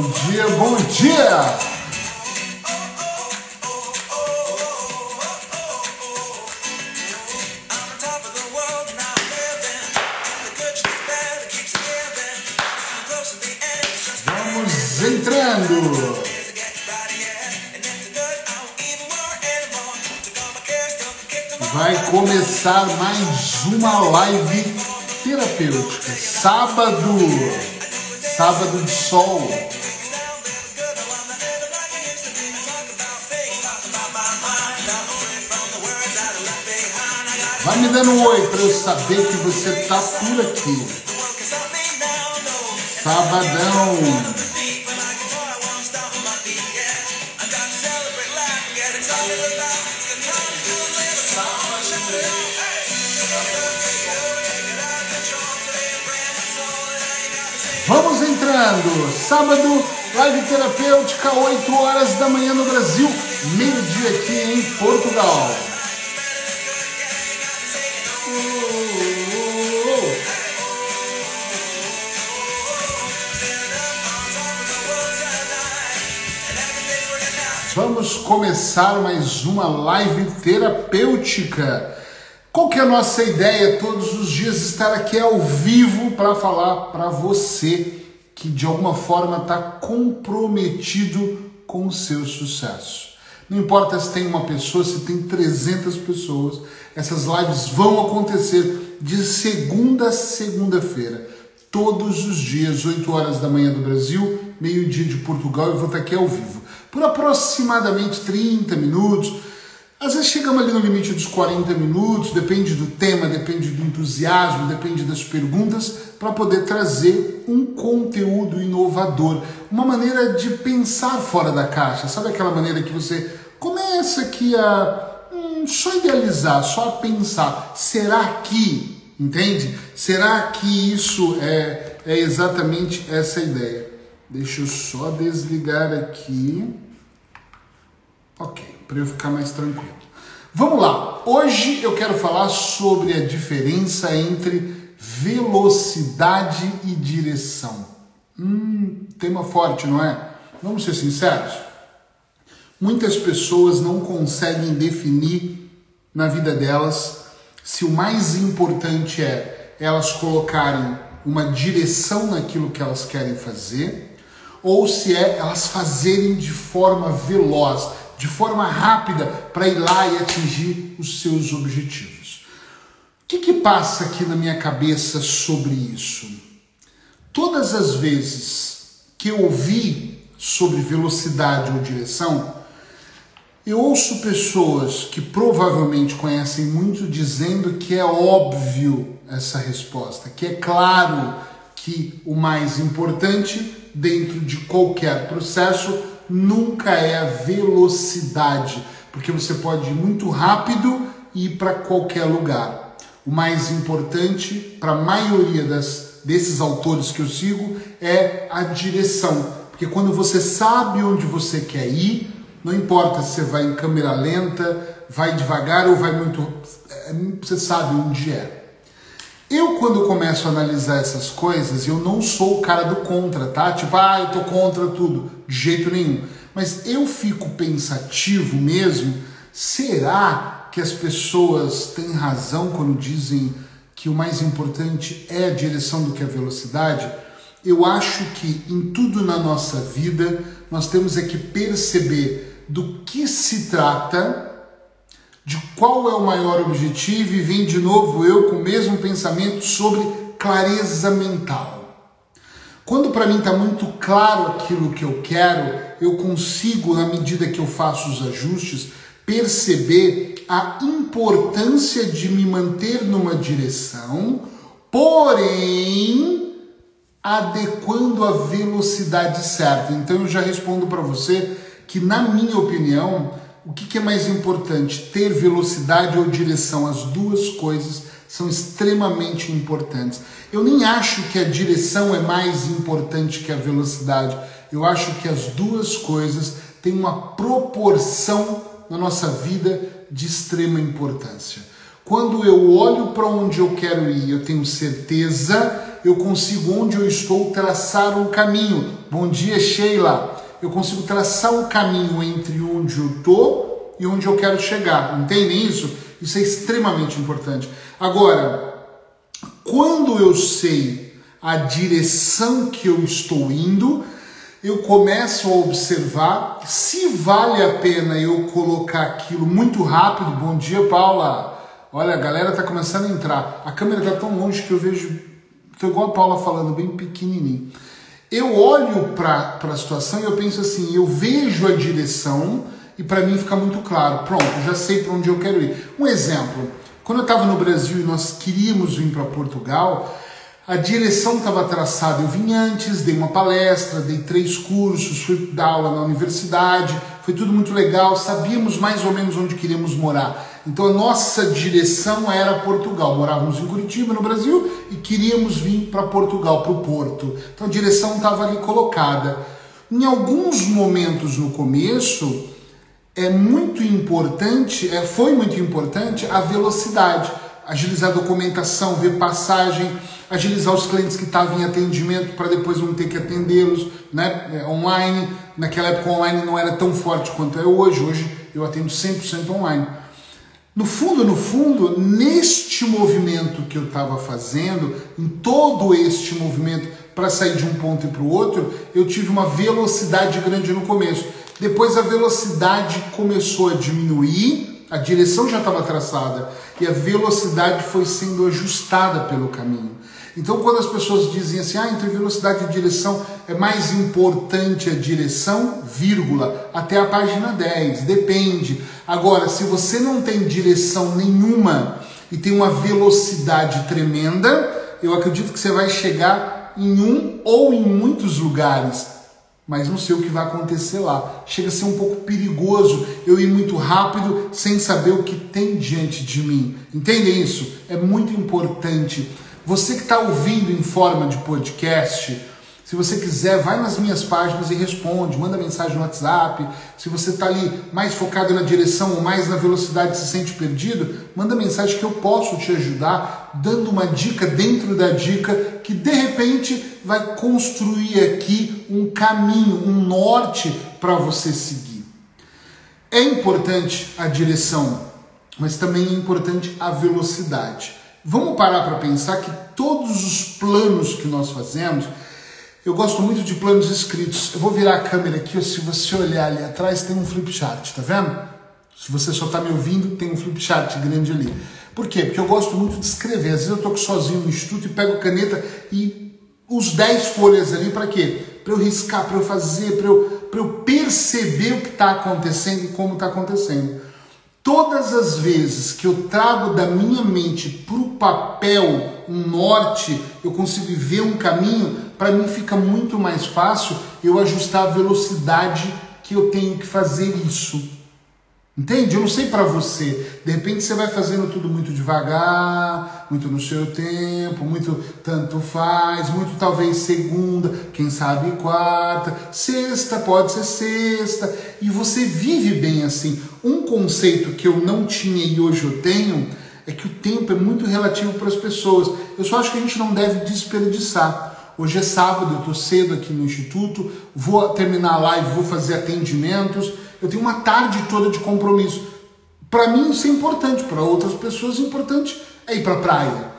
Bom dia, bom dia! Vamos entrando! Vai começar mais uma live terapêutica. Sábado, sábado de sol. Me dando um oi para eu saber que você tá por aqui. Sabadão. Vamos entrando. Sábado, live terapêutica, 8 horas da manhã no Brasil, meio-dia aqui em Portugal. Começar mais uma live terapêutica. Qual que é a nossa ideia todos os dias estar aqui ao vivo para falar para você que de alguma forma está comprometido com o seu sucesso. Não importa se tem uma pessoa, se tem 300 pessoas, essas lives vão acontecer de segunda a segunda-feira, todos os dias, 8 horas da manhã do Brasil, meio-dia de Portugal, eu vou estar aqui ao vivo. Por aproximadamente 30 minutos, às vezes chegamos ali no limite dos 40 minutos, depende do tema, depende do entusiasmo, depende das perguntas, para poder trazer um conteúdo inovador, uma maneira de pensar fora da caixa. Sabe aquela maneira que você começa aqui a hum, só idealizar, só a pensar, será que, entende? Será que isso é, é exatamente essa ideia? Deixa eu só desligar aqui. Ok para eu ficar mais tranquilo. Vamos lá. Hoje eu quero falar sobre a diferença entre velocidade e direção. Hum, tema forte, não é? Vamos ser sinceros. Muitas pessoas não conseguem definir na vida delas se o mais importante é elas colocarem uma direção naquilo que elas querem fazer ou se é elas fazerem de forma veloz, de forma rápida para ir lá e atingir os seus objetivos. O que, que passa aqui na minha cabeça sobre isso? Todas as vezes que eu ouvi sobre velocidade ou direção, eu ouço pessoas que provavelmente conhecem muito dizendo que é óbvio essa resposta, que é claro que o mais importante dentro de qualquer processo nunca é a velocidade, porque você pode ir muito rápido e ir para qualquer lugar. O mais importante para a maioria das, desses autores que eu sigo é a direção, porque quando você sabe onde você quer ir, não importa se você vai em câmera lenta, vai devagar ou vai muito. É, você sabe onde é. Eu, quando começo a analisar essas coisas, eu não sou o cara do contra, tá? Tipo, ah, eu tô contra tudo. De jeito nenhum. Mas eu fico pensativo mesmo, será que as pessoas têm razão quando dizem que o mais importante é a direção do que a velocidade? Eu acho que em tudo na nossa vida nós temos é que perceber do que se trata de qual é o maior objetivo e vem de novo eu com o mesmo pensamento sobre clareza mental. Quando para mim está muito claro aquilo que eu quero, eu consigo, na medida que eu faço os ajustes, perceber a importância de me manter numa direção, porém adequando a velocidade certa. Então eu já respondo para você que, na minha opinião, o que, que é mais importante? Ter velocidade ou direção? As duas coisas são extremamente importantes. Eu nem acho que a direção é mais importante que a velocidade. Eu acho que as duas coisas têm uma proporção na nossa vida de extrema importância. Quando eu olho para onde eu quero ir, eu tenho certeza eu consigo, onde eu estou, traçar um caminho. Bom dia, Sheila. Eu consigo traçar um caminho entre onde eu estou e onde eu quero chegar. Entendem isso? Isso é extremamente importante. Agora, quando eu sei a direção que eu estou indo, eu começo a observar se vale a pena eu colocar aquilo muito rápido. Bom dia, Paula. Olha, a galera tá começando a entrar. A câmera tá tão longe que eu vejo. Tô igual a Paula falando, bem pequenininho. Eu olho para a situação e eu penso assim: eu vejo a direção e para mim fica muito claro. Pronto, já sei para onde eu quero ir. Um exemplo: quando eu estava no Brasil e nós queríamos vir para Portugal, a direção estava traçada. Eu vim antes, dei uma palestra, dei três cursos, fui dar aula na universidade, foi tudo muito legal, sabíamos mais ou menos onde queríamos morar. Então a nossa direção era Portugal. Morávamos em Curitiba, no Brasil, e queríamos vir para Portugal, para o Porto. Então a direção estava ali colocada. Em alguns momentos no começo, é muito importante, é, foi muito importante a velocidade, agilizar a documentação, ver passagem agilizar os clientes que estavam em atendimento para depois não ter que atendê-los né, é, online. Naquela época online não era tão forte quanto é hoje, hoje eu atendo 100% online. No fundo, no fundo, neste movimento que eu estava fazendo, em todo este movimento para sair de um ponto e para o outro, eu tive uma velocidade grande no começo. Depois a velocidade começou a diminuir, a direção já estava traçada e a velocidade foi sendo ajustada pelo caminho. Então, quando as pessoas dizem assim, ah, entre velocidade e direção é mais importante a direção, vírgula, até a página 10, depende. Agora, se você não tem direção nenhuma e tem uma velocidade tremenda, eu acredito que você vai chegar em um ou em muitos lugares, mas não sei o que vai acontecer lá. Chega a ser um pouco perigoso eu ir muito rápido sem saber o que tem diante de mim. Entendem isso? É muito importante. Você que está ouvindo em forma de podcast, se você quiser, vai nas minhas páginas e responde, manda mensagem no WhatsApp. Se você está ali mais focado na direção ou mais na velocidade se sente perdido, manda mensagem que eu posso te ajudar, dando uma dica dentro da dica que de repente vai construir aqui um caminho, um norte para você seguir. É importante a direção, mas também é importante a velocidade. Vamos parar para pensar que todos os planos que nós fazemos, eu gosto muito de planos escritos. Eu vou virar a câmera aqui, se você olhar ali atrás tem um flip chart, tá vendo? Se você só está me ouvindo, tem um flip chart grande ali. Por quê? Porque eu gosto muito de escrever. Às vezes eu estou sozinho no instituto e pego caneta e os 10 folhas ali para quê? Para eu riscar, para eu fazer, para eu, eu perceber o que está acontecendo e como está acontecendo. Todas as vezes que eu trago da minha mente para o papel um norte, eu consigo ver um caminho, para mim fica muito mais fácil eu ajustar a velocidade que eu tenho que fazer isso. Entende? Eu não sei para você. De repente você vai fazendo tudo muito devagar, muito no seu tempo, muito tanto faz, muito talvez segunda, quem sabe quarta, sexta, pode ser sexta, e você vive bem assim. Um conceito que eu não tinha e hoje eu tenho é que o tempo é muito relativo para as pessoas. Eu só acho que a gente não deve desperdiçar. Hoje é sábado, eu estou cedo aqui no instituto, vou terminar a live, vou fazer atendimentos eu tenho uma tarde toda de compromisso. Para mim isso é importante, para outras pessoas é importante é ir para a praia.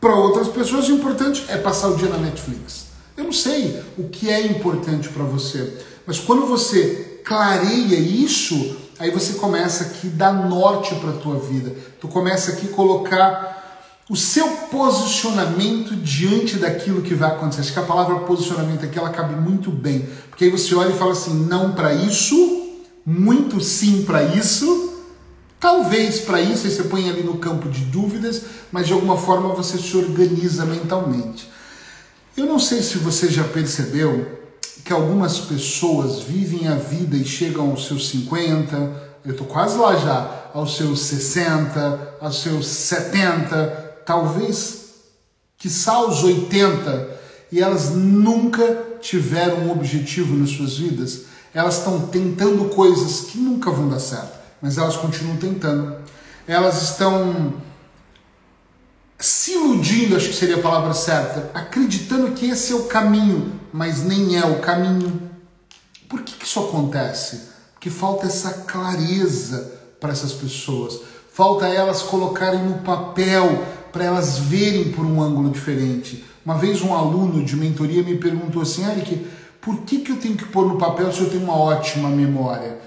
Para outras pessoas é importante é passar o dia na Netflix. Eu não sei o que é importante para você, mas quando você clareia isso, aí você começa aqui dar norte para a tua vida. Tu começa aqui colocar o seu posicionamento diante daquilo que vai acontecer. Acho que a palavra posicionamento aqui ela cabe muito bem, porque aí você olha e fala assim, não para isso, muito sim para isso, talvez para isso, aí você põe ali no campo de dúvidas, mas de alguma forma você se organiza mentalmente. Eu não sei se você já percebeu que algumas pessoas vivem a vida e chegam aos seus 50, eu estou quase lá já, aos seus 60, aos seus 70, talvez, quiçá aos 80, e elas nunca tiveram um objetivo nas suas vidas elas estão tentando coisas que nunca vão dar certo, mas elas continuam tentando. Elas estão se iludindo, acho que seria a palavra certa, acreditando que esse é o caminho, mas nem é o caminho. Por que, que isso acontece? Porque falta essa clareza para essas pessoas, falta elas colocarem no papel para elas verem por um ângulo diferente. Uma vez um aluno de mentoria me perguntou assim, Eric, por que, que eu tenho que pôr no papel se eu tenho uma ótima memória?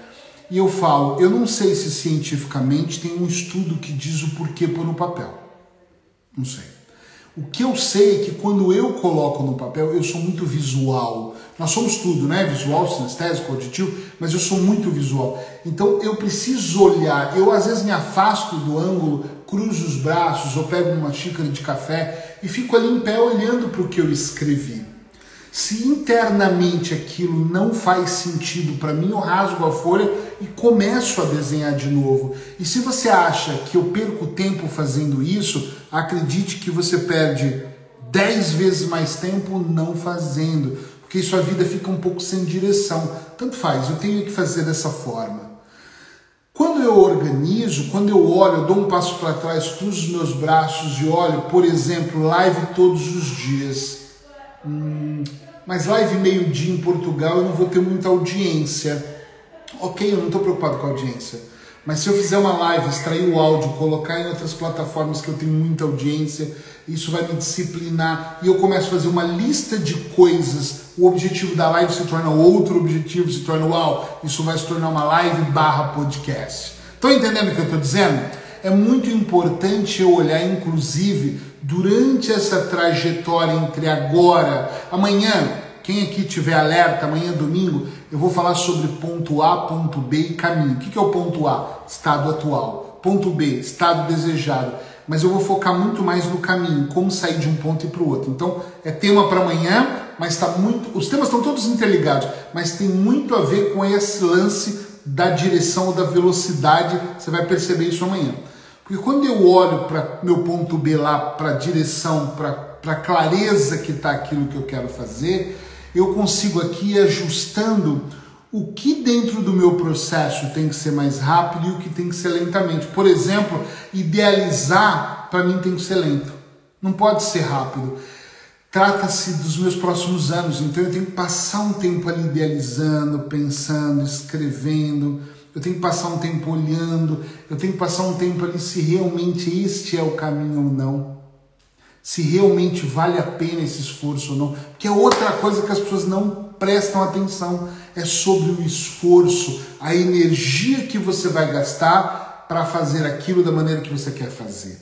E eu falo, eu não sei se cientificamente tem um estudo que diz o porquê pôr no papel. Não sei. O que eu sei é que quando eu coloco no papel, eu sou muito visual. Nós somos tudo, né? Visual, sinestésico, auditivo, mas eu sou muito visual. Então eu preciso olhar. Eu às vezes me afasto do ângulo, cruzo os braços, ou pego uma xícara de café e fico ali em pé olhando para o que eu escrevi. Se internamente aquilo não faz sentido para mim, eu rasgo a folha e começo a desenhar de novo. E se você acha que eu perco tempo fazendo isso, acredite que você perde 10 vezes mais tempo não fazendo, porque sua vida fica um pouco sem direção. Tanto faz, eu tenho que fazer dessa forma. Quando eu organizo, quando eu olho, eu dou um passo para trás, cruzo os meus braços e olho, por exemplo, live todos os dias. Hum, mas live meio-dia em Portugal eu não vou ter muita audiência. Ok, eu não estou preocupado com a audiência. Mas se eu fizer uma live, extrair o áudio, colocar em outras plataformas que eu tenho muita audiência, isso vai me disciplinar e eu começo a fazer uma lista de coisas. O objetivo da live se torna outro objetivo, se torna uau, isso vai se tornar uma live barra podcast. Estão entendendo o que eu estou dizendo? É muito importante eu olhar, inclusive, durante essa trajetória entre agora, amanhã, quem aqui tiver alerta, amanhã domingo, eu vou falar sobre ponto A, ponto B e caminho. O que é o ponto A? Estado atual. Ponto B, estado desejado. Mas eu vou focar muito mais no caminho, como sair de um ponto e para o outro. Então, é tema para amanhã, mas está muito. Os temas estão todos interligados, mas tem muito a ver com esse lance da direção ou da velocidade. Você vai perceber isso amanhã. Porque quando eu olho para meu ponto B lá, para a direção, para a clareza que está aquilo que eu quero fazer, eu consigo aqui ajustando o que dentro do meu processo tem que ser mais rápido e o que tem que ser lentamente. Por exemplo, idealizar para mim tem que ser lento, não pode ser rápido. Trata-se dos meus próximos anos, então eu tenho que passar um tempo ali idealizando, pensando, escrevendo eu tenho que passar um tempo olhando, eu tenho que passar um tempo ali se realmente este é o caminho ou não. Se realmente vale a pena esse esforço ou não. Porque é outra coisa que as pessoas não prestam atenção. É sobre o esforço, a energia que você vai gastar para fazer aquilo da maneira que você quer fazer.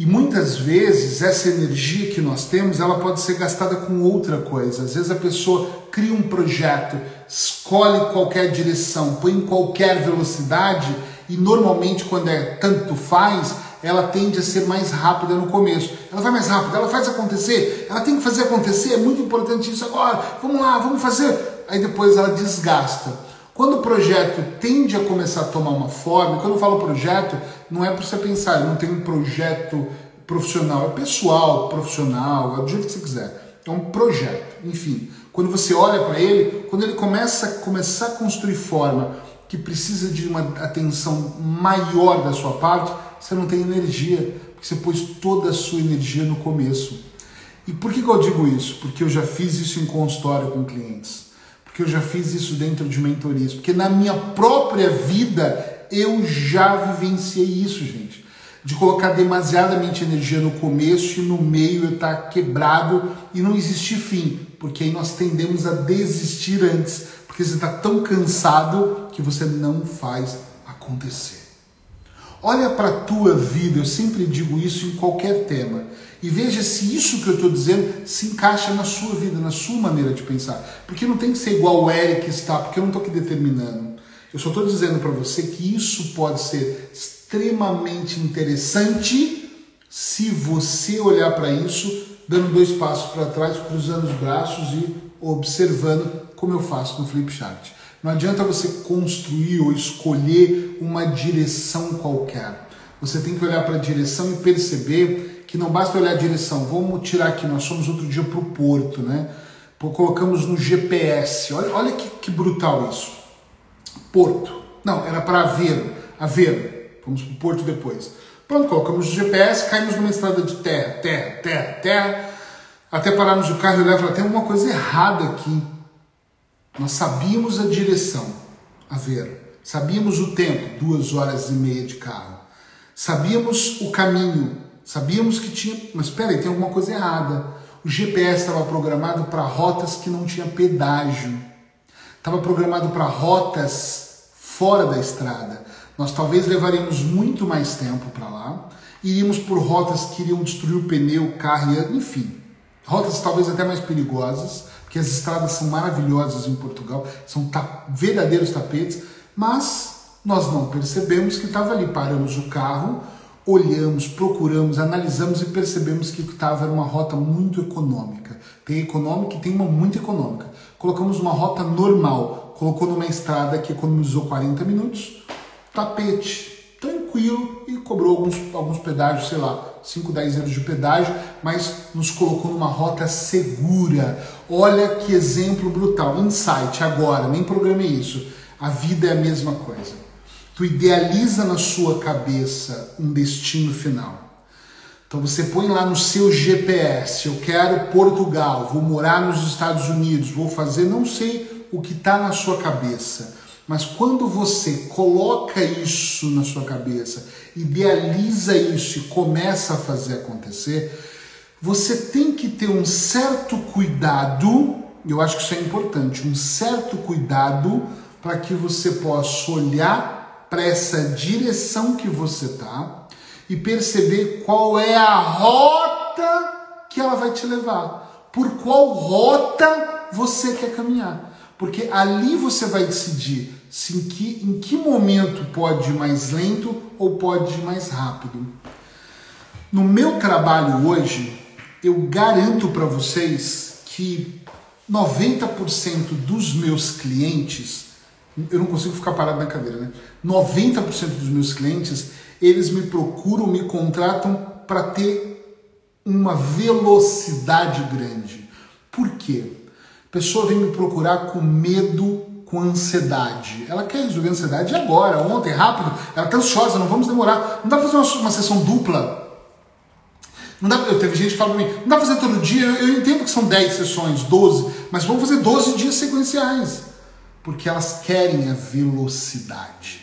E muitas vezes essa energia que nós temos, ela pode ser gastada com outra coisa. Às vezes a pessoa cria um projeto, escolhe qualquer direção, põe em qualquer velocidade e normalmente quando é tanto faz, ela tende a ser mais rápida no começo. Ela vai mais rápida, ela faz acontecer, ela tem que fazer acontecer, é muito importante isso agora. Vamos lá, vamos fazer. Aí depois ela desgasta. Quando o projeto tende a começar a tomar uma forma, quando eu falo projeto, não é para você pensar, não tem um projeto profissional, é pessoal, profissional, é do jeito que você quiser. É um projeto, enfim. Quando você olha para ele, quando ele começa, começar a construir forma que precisa de uma atenção maior da sua parte, você não tem energia, porque você pôs toda a sua energia no começo. E por que, que eu digo isso? Porque eu já fiz isso em consultório com clientes porque eu já fiz isso dentro de mentorias, porque na minha própria vida eu já vivenciei isso, gente. De colocar demasiadamente energia no começo e no meio eu estar tá quebrado e não existir fim, porque aí nós tendemos a desistir antes, porque você está tão cansado que você não faz acontecer. Olha para a tua vida, eu sempre digo isso em qualquer tema e veja se isso que eu estou dizendo se encaixa na sua vida, na sua maneira de pensar. Porque não tem que ser igual o Eric está, porque eu não estou aqui determinando. Eu só estou dizendo para você que isso pode ser extremamente interessante se você olhar para isso, dando dois passos para trás, cruzando os braços e observando como eu faço no Flipchart. Não adianta você construir ou escolher uma direção qualquer. Você tem que olhar para a direção e perceber que não basta olhar a direção, vamos tirar aqui, nós fomos outro dia para o porto, né? Colocamos no GPS, olha, olha que, que brutal isso. Porto, não, era para Aveiro, Aveiro, fomos para o porto depois. Pronto, colocamos o GPS, caímos numa estrada de terra, terra, terra, terra, até pararmos o carro e olhar tem alguma coisa errada aqui. Nós sabíamos a direção, a ver, sabíamos o tempo, duas horas e meia de carro, sabíamos o caminho, sabíamos que tinha, mas espera aí, tem alguma coisa errada. O GPS estava programado para rotas que não tinha pedágio, estava programado para rotas fora da estrada. Nós talvez levaríamos muito mais tempo para lá, iríamos por rotas que iriam destruir o pneu, o carro, enfim. Rotas talvez até mais perigosas, porque as estradas são maravilhosas em Portugal, são ta verdadeiros tapetes, mas nós não percebemos que estava ali. Paramos o carro, olhamos, procuramos, analisamos e percebemos que estava uma rota muito econômica. Tem econômica e tem uma muito econômica. Colocamos uma rota normal, colocou numa estrada que economizou 40 minutos, tapete, tranquilo, e cobrou alguns, alguns pedágios, sei lá, 5, 10 euros de pedágio, mas nos colocou numa rota segura. Olha que exemplo brutal. Insight agora, nem programei isso. A vida é a mesma coisa. Tu idealiza na sua cabeça um destino final. Então você põe lá no seu GPS, eu quero Portugal, vou morar nos Estados Unidos, vou fazer, não sei o que está na sua cabeça mas quando você coloca isso na sua cabeça, idealiza isso e começa a fazer acontecer, você tem que ter um certo cuidado, eu acho que isso é importante, um certo cuidado para que você possa olhar para essa direção que você está e perceber qual é a rota que ela vai te levar. Por qual rota você quer caminhar. Porque ali você vai decidir se em que, em que momento pode ir mais lento ou pode ir mais rápido. No meu trabalho hoje, eu garanto para vocês que 90% dos meus clientes, eu não consigo ficar parado na cadeira, né? 90% dos meus clientes, eles me procuram, me contratam para ter uma velocidade grande. Por quê? A pessoa vem me procurar com medo com ansiedade. Ela quer resolver a ansiedade agora, ontem, rápido. Ela está ansiosa, não vamos demorar. Não dá para fazer uma, uma, sessão dupla. Não dá, eu teve gente que fala para mim, não dá para fazer todo dia. Eu, eu, entendo que são 10 sessões, 12, mas vamos fazer 12 dias sequenciais. Porque elas querem a velocidade.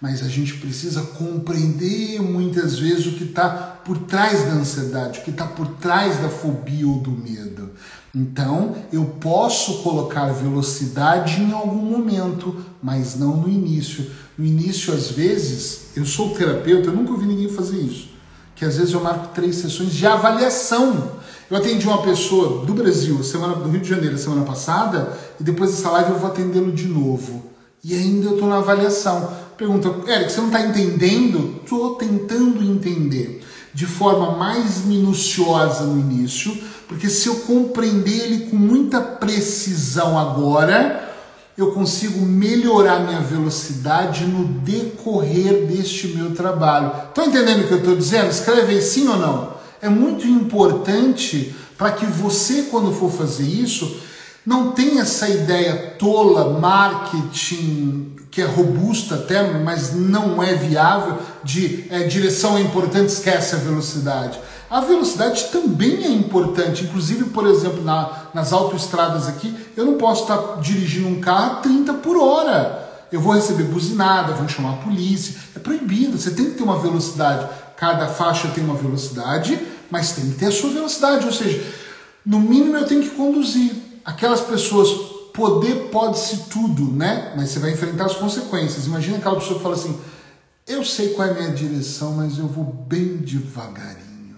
Mas a gente precisa compreender muitas vezes o que está por trás da ansiedade, o que está por trás da fobia ou do medo. Então, eu posso colocar velocidade em algum momento, mas não no início. No início, às vezes, eu sou terapeuta, eu nunca ouvi ninguém fazer isso. Que às vezes eu marco três sessões de avaliação. Eu atendi uma pessoa do Brasil, semana do Rio de Janeiro, semana passada, e depois dessa live eu vou atendê-lo de novo. E ainda eu estou na avaliação. Pergunta, Eric, você não está entendendo? Estou tentando entender de forma mais minuciosa no início porque se eu compreender ele com muita precisão agora, eu consigo melhorar minha velocidade no decorrer deste meu trabalho. Estão entendendo o que eu estou dizendo? Escreve aí sim ou não. É muito importante para que você, quando for fazer isso, não tenha essa ideia tola, marketing, que é robusta até, mas não é viável, de é, direção é importante, esquece a velocidade. A velocidade também é importante, inclusive, por exemplo, na, nas autoestradas aqui, eu não posso estar dirigindo um carro a 30 por hora. Eu vou receber buzinada, vão chamar a polícia. É proibido, você tem que ter uma velocidade. Cada faixa tem uma velocidade, mas tem que ter a sua velocidade. Ou seja, no mínimo eu tenho que conduzir. Aquelas pessoas, poder pode-se tudo, né? Mas você vai enfrentar as consequências. Imagina aquela pessoa que fala assim: eu sei qual é a minha direção, mas eu vou bem devagarinho.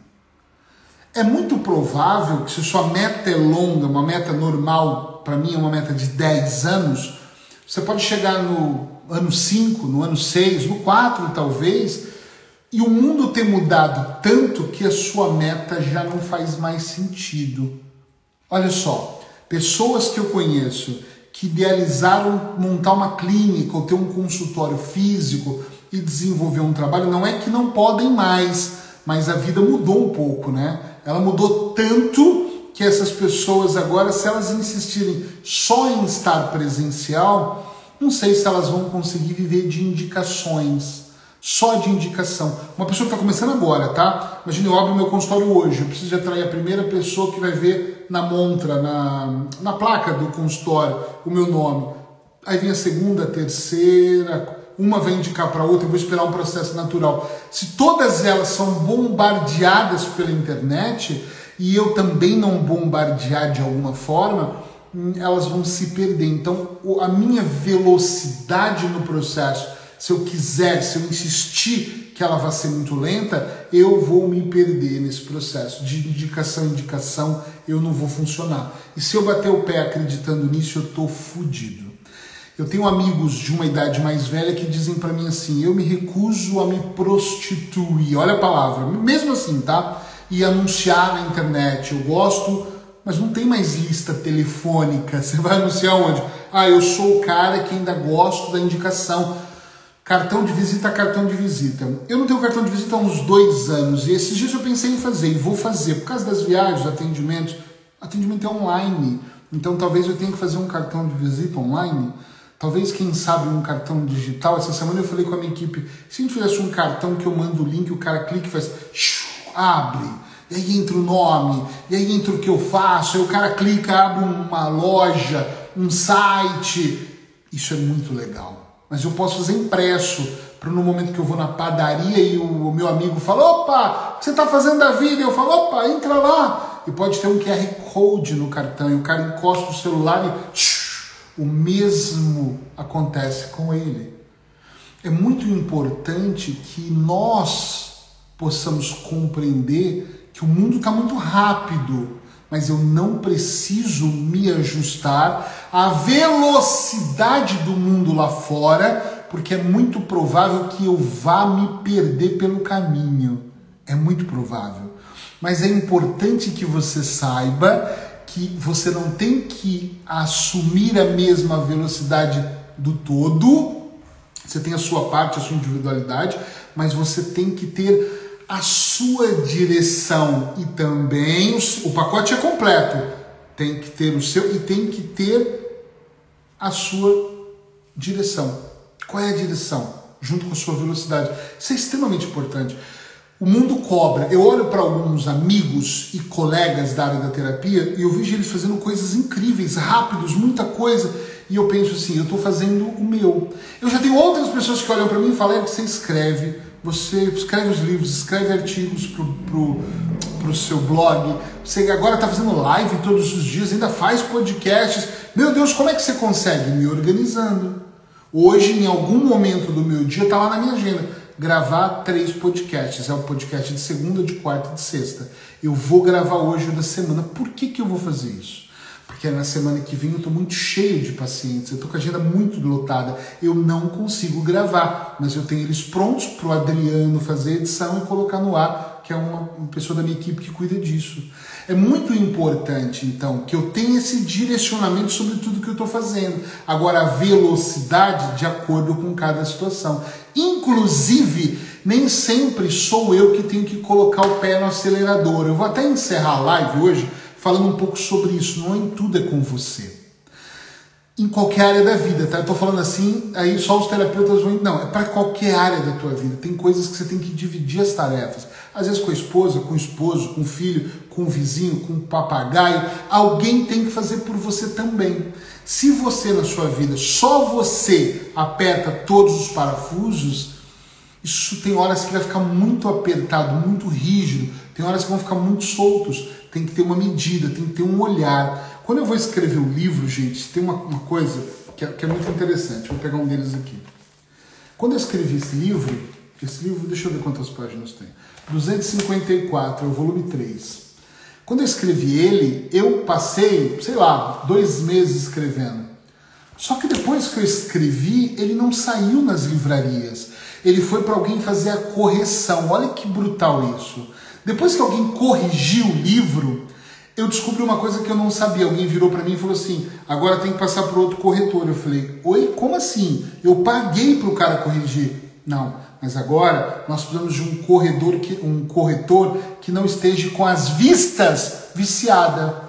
É muito provável que se sua meta é longa, uma meta normal, para mim é uma meta de 10 anos, você pode chegar no ano 5, no ano 6, no 4 talvez, e o mundo ter mudado tanto que a sua meta já não faz mais sentido. Olha só, pessoas que eu conheço que idealizaram montar uma clínica ou ter um consultório físico e desenvolver um trabalho, não é que não podem mais, mas a vida mudou um pouco, né? Ela mudou tanto que essas pessoas agora, se elas insistirem só em estar presencial, não sei se elas vão conseguir viver de indicações. Só de indicação. Uma pessoa que está começando agora, tá? Imagina, eu abro meu consultório hoje, eu preciso atrair a primeira pessoa que vai ver na montra, na, na placa do consultório, o meu nome. Aí vem a segunda, a terceira, uma vai indicar para outra, eu vou esperar um processo natural. Se todas elas são bombardeadas pela internet e eu também não bombardear de alguma forma, hum, elas vão se perder. Então, a minha velocidade no processo, se eu quiser, se eu insistir que ela vai ser muito lenta, eu vou me perder nesse processo. De indicação em indicação, eu não vou funcionar. E se eu bater o pé acreditando nisso, eu estou fodido. Eu tenho amigos de uma idade mais velha que dizem para mim assim: eu me recuso a me prostituir, olha a palavra, mesmo assim, tá? E anunciar na internet. Eu gosto, mas não tem mais lista telefônica. Você vai anunciar onde? Ah, eu sou o cara que ainda gosto da indicação. Cartão de visita, cartão de visita. Eu não tenho cartão de visita há uns dois anos e esses dias eu pensei em fazer e vou fazer por causa das viagens, atendimentos. Atendimento é online, então talvez eu tenha que fazer um cartão de visita online. Talvez, quem sabe, um cartão digital. Essa semana eu falei com a minha equipe: se a gente tivesse um cartão que eu mando o link, o cara clica e faz, abre, e aí entra o nome, e aí entra o que eu faço, aí o cara clica, abre uma loja, um site. Isso é muito legal. Mas eu posso fazer impresso, para no momento que eu vou na padaria e o meu amigo fala: opa, o que você está fazendo da vida? Eu falo: opa, entra lá. E pode ter um QR Code no cartão, e o cara encosta o celular e o mesmo acontece com ele. É muito importante que nós possamos compreender que o mundo está muito rápido, mas eu não preciso me ajustar à velocidade do mundo lá fora, porque é muito provável que eu vá me perder pelo caminho. É muito provável. Mas é importante que você saiba que você não tem que assumir a mesma velocidade do todo, você tem a sua parte, a sua individualidade, mas você tem que ter a sua direção e também o, o pacote é completo. Tem que ter o seu e tem que ter a sua direção. Qual é a direção? Junto com a sua velocidade. Isso é extremamente importante. O mundo cobra. Eu olho para alguns amigos e colegas da área da terapia e eu vejo eles fazendo coisas incríveis, rápidos, muita coisa. E eu penso assim, eu estou fazendo o meu. Eu já tenho outras pessoas que olham para mim e falam, é que você escreve, você escreve os livros, escreve artigos pro, pro, pro seu blog, você agora está fazendo live todos os dias, ainda faz podcasts. Meu Deus, como é que você consegue? Me organizando. Hoje, em algum momento do meu dia, está lá na minha agenda gravar três podcasts. É o podcast de segunda, de quarta e de sexta. Eu vou gravar hoje o da semana. Por que, que eu vou fazer isso? Porque na semana que vem eu estou muito cheio de pacientes, eu estou com a agenda muito lotada, eu não consigo gravar, mas eu tenho eles prontos para o Adriano fazer edição e colocar no ar, que é uma, uma pessoa da minha equipe que cuida disso. É muito importante, então, que eu tenha esse direcionamento sobre tudo que eu estou fazendo. Agora, a velocidade de acordo com cada situação. Inclusive, nem sempre sou eu que tenho que colocar o pé no acelerador. Eu vou até encerrar a live hoje falando um pouco sobre isso. Não em tudo é com você. Em qualquer área da vida, tá? Eu tô falando assim, aí só os terapeutas vão. Não, é para qualquer área da tua vida. Tem coisas que você tem que dividir as tarefas. Às vezes com a esposa, com o esposo, com o filho, com o vizinho, com o papagaio. Alguém tem que fazer por você também. Se você na sua vida, só você aperta todos os parafusos, isso tem horas que vai ficar muito apertado, muito rígido, tem horas que vão ficar muito soltos. Tem que ter uma medida, tem que ter um olhar. Quando eu vou escrever um livro, gente, tem uma, uma coisa que é, que é muito interessante. Vou pegar um deles aqui. Quando eu escrevi esse livro, esse livro, deixa eu ver quantas páginas tem. 254, é o volume 3. Quando eu escrevi ele, eu passei, sei lá, dois meses escrevendo. Só que depois que eu escrevi, ele não saiu nas livrarias. Ele foi para alguém fazer a correção. Olha que brutal isso. Depois que alguém corrigiu o livro, eu descobri uma coisa que eu não sabia. Alguém virou para mim e falou assim: agora tem que passar para outro corretor. Eu falei: oi, como assim? Eu paguei para o cara corrigir. Não. Mas agora nós precisamos de um corredor que, um corretor que não esteja com as vistas viciada.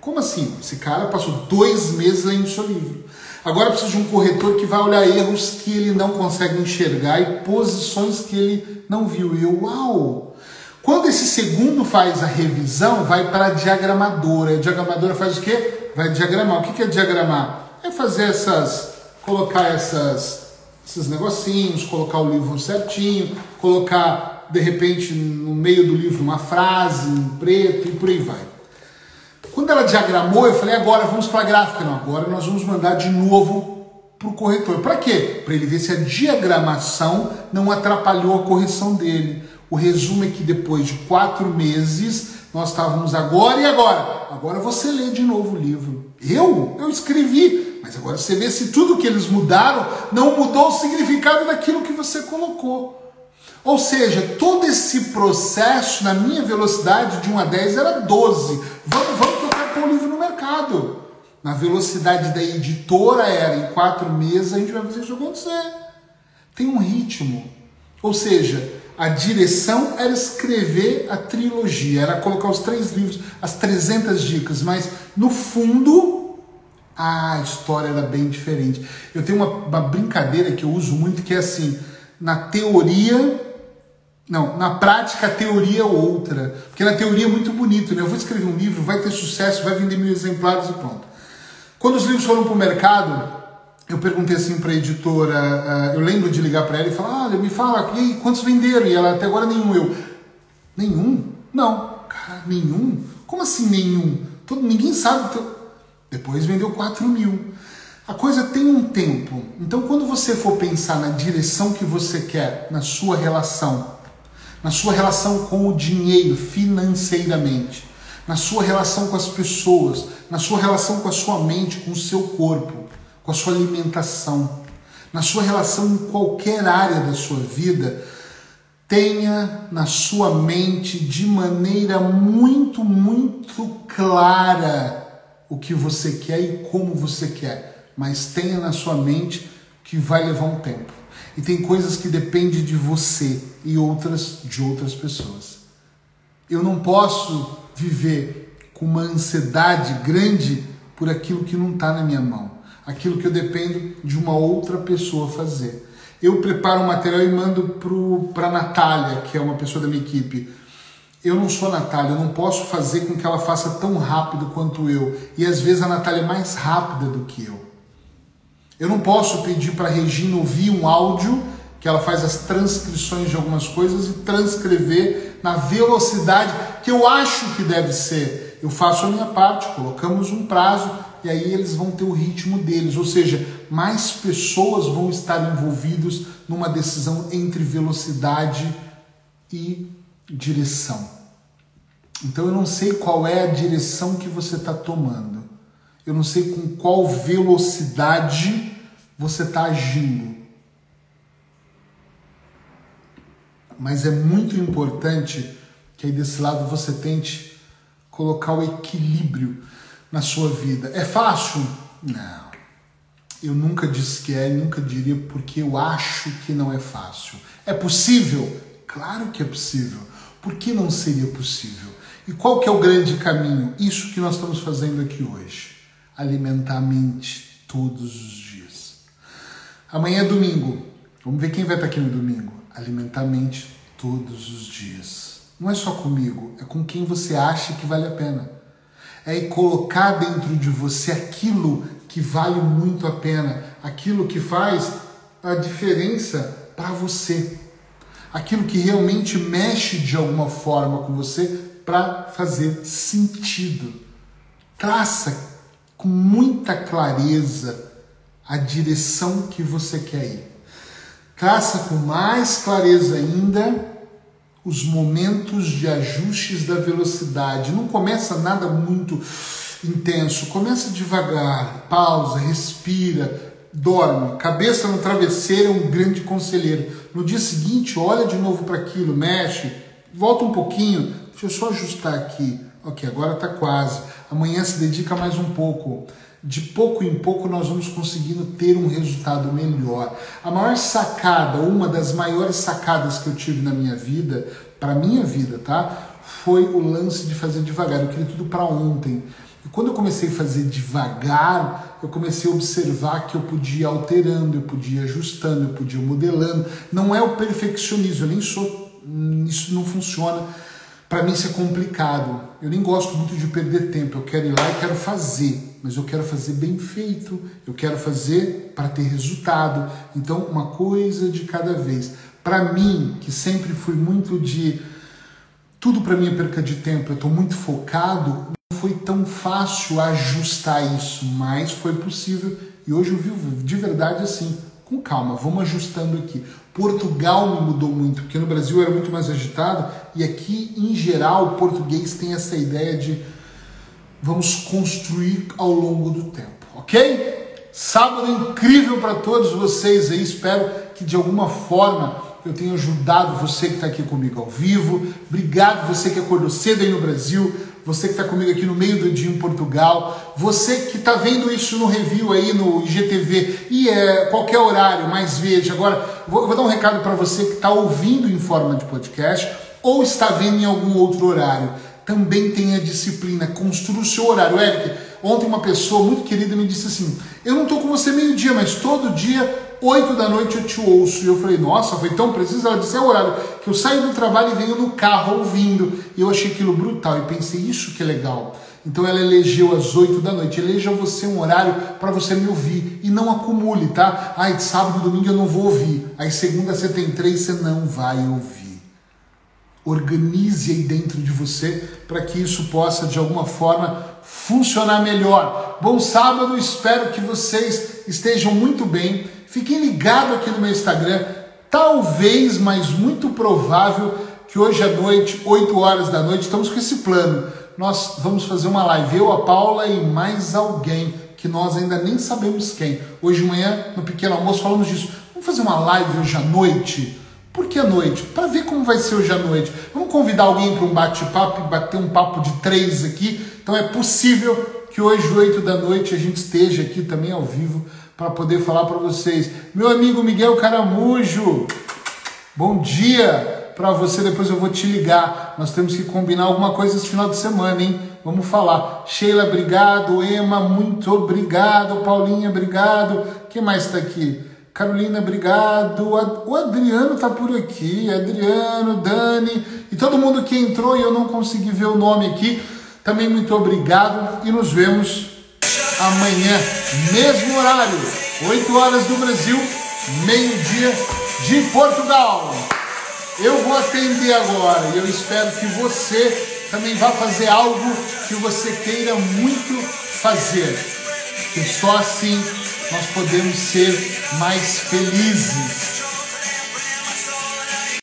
Como assim? Esse cara passou dois meses lendo seu livro. Agora precisa de um corretor que vai olhar erros que ele não consegue enxergar e posições que ele não viu. E eu, uau! Quando esse segundo faz a revisão, vai para a diagramadora. A diagramadora faz o quê? Vai diagramar. O que é diagramar? É fazer essas, colocar essas, esses negocinhos, colocar o livro certinho, colocar de repente no meio do livro uma frase em preto e por aí vai. Quando ela diagramou, eu falei, agora vamos para a gráfica. Não, agora nós vamos mandar de novo para o corretor. Para quê? Para ele ver se a diagramação não atrapalhou a correção dele. O resumo é que depois de quatro meses, nós estávamos agora e agora. Agora você lê de novo o livro. Eu? Eu escrevi. Mas agora você vê se tudo que eles mudaram não mudou o significado daquilo que você colocou. Ou seja, todo esse processo na minha velocidade de 1 a 10 era 12. Vamos, vamos tocar com o livro no mercado. Na velocidade da editora era em quatro meses a gente vai fazer isso acontecer. Tem um ritmo. Ou seja, a direção era escrever a trilogia, era colocar os três livros, as 300 dicas, mas no fundo a história era bem diferente. Eu tenho uma, uma brincadeira que eu uso muito que é assim: na teoria não, na prática a teoria é outra. Porque na teoria é muito bonito, né? Eu vou escrever um livro, vai ter sucesso, vai vender mil exemplares e pronto. Quando os livros foram para o mercado, eu perguntei assim para a editora, uh, eu lembro de ligar para ela e falar, olha, me fala, e aí, quantos venderam? E ela, até agora nenhum. Eu, nenhum? Não. Cara, nenhum? Como assim nenhum? Todo, ninguém sabe. Depois vendeu 4 mil. A coisa tem um tempo. Então, quando você for pensar na direção que você quer na sua relação na sua relação com o dinheiro financeiramente, na sua relação com as pessoas, na sua relação com a sua mente, com o seu corpo, com a sua alimentação, na sua relação em qualquer área da sua vida, tenha na sua mente de maneira muito, muito clara o que você quer e como você quer, mas tenha na sua mente que vai levar um tempo. E tem coisas que dependem de você e outras de outras pessoas. Eu não posso viver com uma ansiedade grande por aquilo que não está na minha mão, aquilo que eu dependo de uma outra pessoa fazer. Eu preparo um material e mando para a Natália, que é uma pessoa da minha equipe. Eu não sou a Natália, eu não posso fazer com que ela faça tão rápido quanto eu. E às vezes a Natália é mais rápida do que eu. Eu não posso pedir para a Regina ouvir um áudio, que ela faz as transcrições de algumas coisas e transcrever na velocidade que eu acho que deve ser. Eu faço a minha parte, colocamos um prazo e aí eles vão ter o ritmo deles, ou seja, mais pessoas vão estar envolvidos numa decisão entre velocidade e direção. Então eu não sei qual é a direção que você está tomando. Eu não sei com qual velocidade você está agindo. Mas é muito importante que aí desse lado você tente colocar o equilíbrio na sua vida. É fácil? Não. Eu nunca disse que é, nunca diria porque eu acho que não é fácil. É possível? Claro que é possível. Por que não seria possível? E qual que é o grande caminho? Isso que nós estamos fazendo aqui hoje. Alimentar a mente todos os dias Amanhã é domingo. Vamos ver quem vai estar aqui no domingo. Alimentar a mente todos os dias. Não é só comigo, é com quem você acha que vale a pena. É colocar dentro de você aquilo que vale muito a pena, aquilo que faz a diferença para você, aquilo que realmente mexe de alguma forma com você para fazer sentido. Traça com muita clareza a direção que você quer ir. Traça com mais clareza ainda os momentos de ajustes da velocidade. Não começa nada muito intenso, começa devagar, pausa, respira, dorme. Cabeça no travesseiro é um grande conselheiro. No dia seguinte, olha de novo para aquilo, mexe, volta um pouquinho. Deixa eu só ajustar aqui. Ok, agora está quase. Amanhã se dedica mais um pouco de pouco em pouco nós vamos conseguindo ter um resultado melhor. A maior sacada, uma das maiores sacadas que eu tive na minha vida, para minha vida, tá? Foi o lance de fazer devagar. Eu queria tudo para ontem. E quando eu comecei a fazer devagar, eu comecei a observar que eu podia alterando, eu podia ajustando, eu podia modelando. Não é o perfeccionismo, eu nem sou. Hum, isso não funciona. Para mim isso é complicado. Eu nem gosto muito de perder tempo. Eu quero ir lá e quero fazer, mas eu quero fazer bem feito. Eu quero fazer para ter resultado. Então, uma coisa de cada vez. Para mim, que sempre fui muito de tudo para mim é perca de tempo, eu estou muito focado, não foi tão fácil ajustar isso, mas foi possível e hoje eu vivo de verdade assim, com calma, vamos ajustando aqui. Portugal me mudou muito, porque no Brasil era muito mais agitado e aqui, em geral, o português tem essa ideia de vamos construir ao longo do tempo, ok? Sábado incrível para todos vocês aí, espero que de alguma forma eu tenho ajudado você que está aqui comigo ao vivo. Obrigado você que acordou cedo aí no Brasil, você que está comigo aqui no meio do dia em Portugal, você que está vendo isso no review aí no IGTV e é qualquer horário, mais veja. Agora, vou, vou dar um recado para você que está ouvindo em forma de podcast ou está vendo em algum outro horário. Também tenha disciplina, construa o seu horário. Eric, ontem uma pessoa muito querida me disse assim: Eu não estou com você meio-dia, mas todo dia 8 da noite eu te ouço. E eu falei, nossa, foi tão preciso. Ela disse, é o horário que eu saio do trabalho e venho no carro ouvindo. E eu achei aquilo brutal e pensei, isso que é legal. Então ela elegeu às 8 da noite. Eleja você um horário para você me ouvir. E não acumule, tá? Ai, sábado domingo eu não vou ouvir. Aí segunda você tem três, você não vai ouvir. Organize aí dentro de você para que isso possa, de alguma forma, funcionar melhor. Bom sábado, espero que vocês estejam muito bem. Fiquem ligados aqui no meu Instagram. Talvez, mas muito provável, que hoje à noite, 8 horas da noite, estamos com esse plano. Nós vamos fazer uma live, eu, a Paula e mais alguém que nós ainda nem sabemos quem. Hoje de manhã, no pequeno almoço, falamos disso. Vamos fazer uma live hoje à noite? Por que à noite? Para ver como vai ser hoje à noite. Vamos convidar alguém para um bate-papo e bater um papo de três aqui. Então é possível que hoje, 8 da noite, a gente esteja aqui também ao vivo para poder falar para vocês. Meu amigo Miguel Caramujo, bom dia para você. Depois eu vou te ligar. Nós temos que combinar alguma coisa esse final de semana, hein? Vamos falar. Sheila, obrigado. Emma, muito obrigado. Paulinha, obrigado. Quem mais está aqui? Carolina, obrigado. O Adriano está por aqui. Adriano, Dani e todo mundo que entrou e eu não consegui ver o nome aqui. Também muito obrigado e nos vemos amanhã, mesmo horário, 8 horas do Brasil, meio-dia de Portugal. Eu vou atender agora e eu espero que você também vá fazer algo que você queira muito fazer, porque só assim nós podemos ser mais felizes.